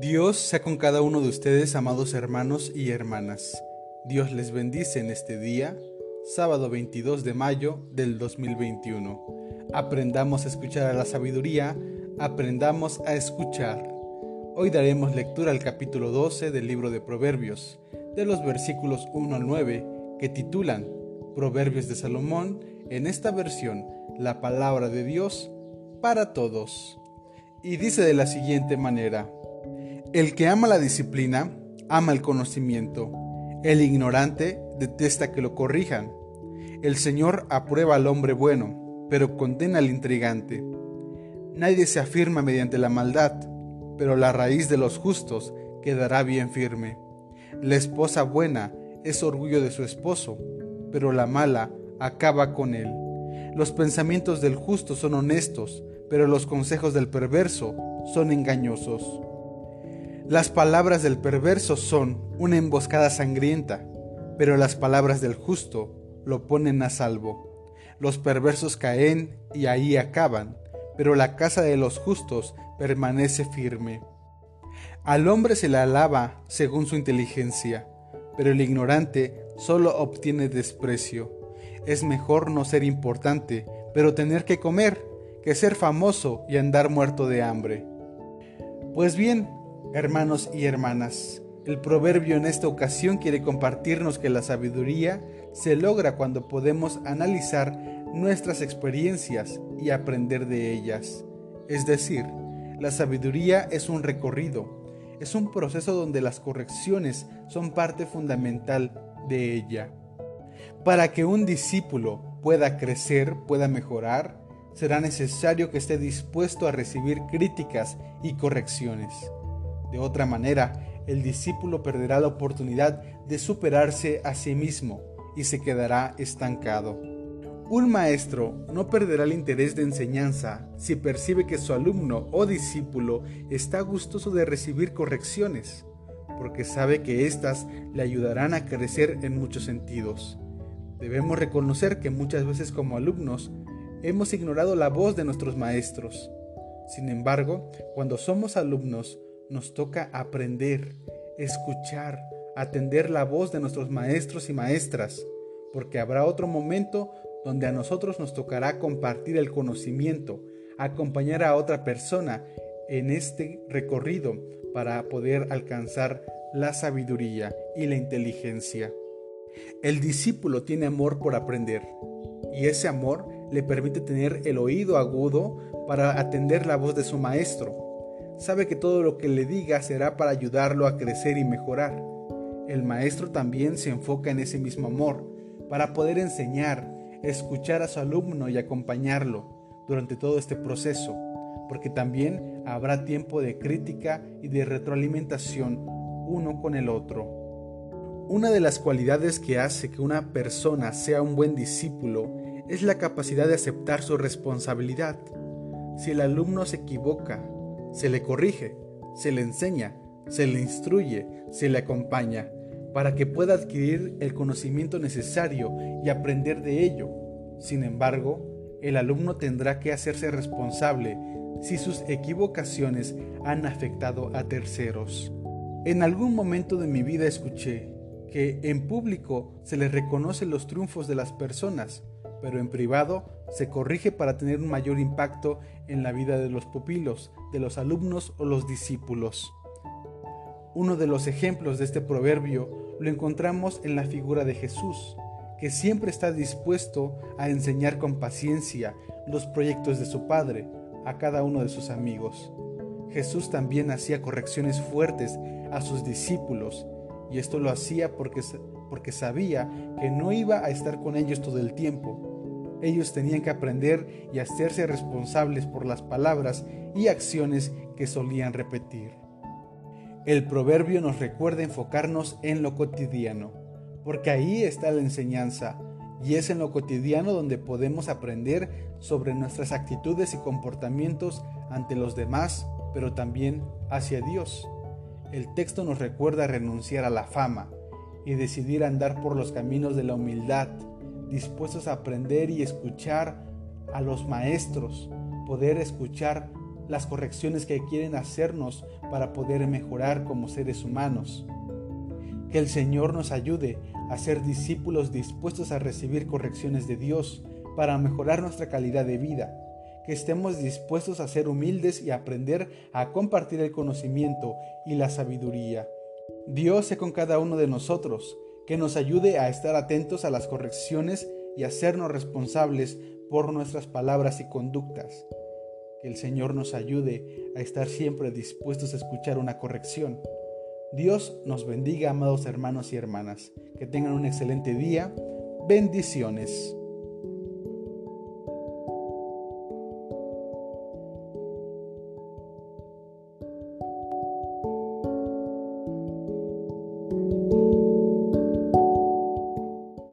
Dios sea con cada uno de ustedes, amados hermanos y hermanas. Dios les bendice en este día, sábado 22 de mayo del 2021. Aprendamos a escuchar a la sabiduría, aprendamos a escuchar. Hoy daremos lectura al capítulo 12 del libro de Proverbios, de los versículos 1 al 9, que titulan Proverbios de Salomón, en esta versión, la palabra de Dios para todos. Y dice de la siguiente manera, el que ama la disciplina, ama el conocimiento. El ignorante detesta que lo corrijan. El Señor aprueba al hombre bueno, pero condena al intrigante. Nadie se afirma mediante la maldad, pero la raíz de los justos quedará bien firme. La esposa buena es orgullo de su esposo, pero la mala acaba con él. Los pensamientos del justo son honestos, pero los consejos del perverso son engañosos. Las palabras del perverso son una emboscada sangrienta, pero las palabras del justo lo ponen a salvo. Los perversos caen y ahí acaban, pero la casa de los justos permanece firme. Al hombre se le alaba según su inteligencia, pero el ignorante solo obtiene desprecio. Es mejor no ser importante, pero tener que comer, que ser famoso y andar muerto de hambre. Pues bien, Hermanos y hermanas, el proverbio en esta ocasión quiere compartirnos que la sabiduría se logra cuando podemos analizar nuestras experiencias y aprender de ellas. Es decir, la sabiduría es un recorrido, es un proceso donde las correcciones son parte fundamental de ella. Para que un discípulo pueda crecer, pueda mejorar, será necesario que esté dispuesto a recibir críticas y correcciones. De otra manera, el discípulo perderá la oportunidad de superarse a sí mismo y se quedará estancado. Un maestro no perderá el interés de enseñanza si percibe que su alumno o discípulo está gustoso de recibir correcciones, porque sabe que éstas le ayudarán a crecer en muchos sentidos. Debemos reconocer que muchas veces como alumnos hemos ignorado la voz de nuestros maestros. Sin embargo, cuando somos alumnos, nos toca aprender, escuchar, atender la voz de nuestros maestros y maestras, porque habrá otro momento donde a nosotros nos tocará compartir el conocimiento, acompañar a otra persona en este recorrido para poder alcanzar la sabiduría y la inteligencia. El discípulo tiene amor por aprender y ese amor le permite tener el oído agudo para atender la voz de su maestro sabe que todo lo que le diga será para ayudarlo a crecer y mejorar. El maestro también se enfoca en ese mismo amor, para poder enseñar, escuchar a su alumno y acompañarlo durante todo este proceso, porque también habrá tiempo de crítica y de retroalimentación uno con el otro. Una de las cualidades que hace que una persona sea un buen discípulo es la capacidad de aceptar su responsabilidad. Si el alumno se equivoca, se le corrige, se le enseña, se le instruye, se le acompaña, para que pueda adquirir el conocimiento necesario y aprender de ello. Sin embargo, el alumno tendrá que hacerse responsable si sus equivocaciones han afectado a terceros. En algún momento de mi vida escuché que en público se le reconocen los triunfos de las personas, pero en privado se corrige para tener un mayor impacto en la vida de los pupilos, de los alumnos o los discípulos. Uno de los ejemplos de este proverbio lo encontramos en la figura de Jesús, que siempre está dispuesto a enseñar con paciencia los proyectos de su Padre a cada uno de sus amigos. Jesús también hacía correcciones fuertes a sus discípulos, y esto lo hacía porque, porque sabía que no iba a estar con ellos todo el tiempo, ellos tenían que aprender y hacerse responsables por las palabras y acciones que solían repetir. El proverbio nos recuerda enfocarnos en lo cotidiano, porque ahí está la enseñanza, y es en lo cotidiano donde podemos aprender sobre nuestras actitudes y comportamientos ante los demás, pero también hacia Dios. El texto nos recuerda renunciar a la fama y decidir andar por los caminos de la humildad, dispuestos a aprender y escuchar a los maestros, poder escuchar las correcciones que quieren hacernos para poder mejorar como seres humanos. Que el Señor nos ayude a ser discípulos dispuestos a recibir correcciones de Dios para mejorar nuestra calidad de vida. Que estemos dispuestos a ser humildes y aprender a compartir el conocimiento y la sabiduría. Dios sea con cada uno de nosotros, que nos ayude a estar atentos a las correcciones y hacernos responsables por nuestras palabras y conductas. Que el Señor nos ayude a estar siempre dispuestos a escuchar una corrección. Dios nos bendiga, amados hermanos y hermanas. Que tengan un excelente día. Bendiciones.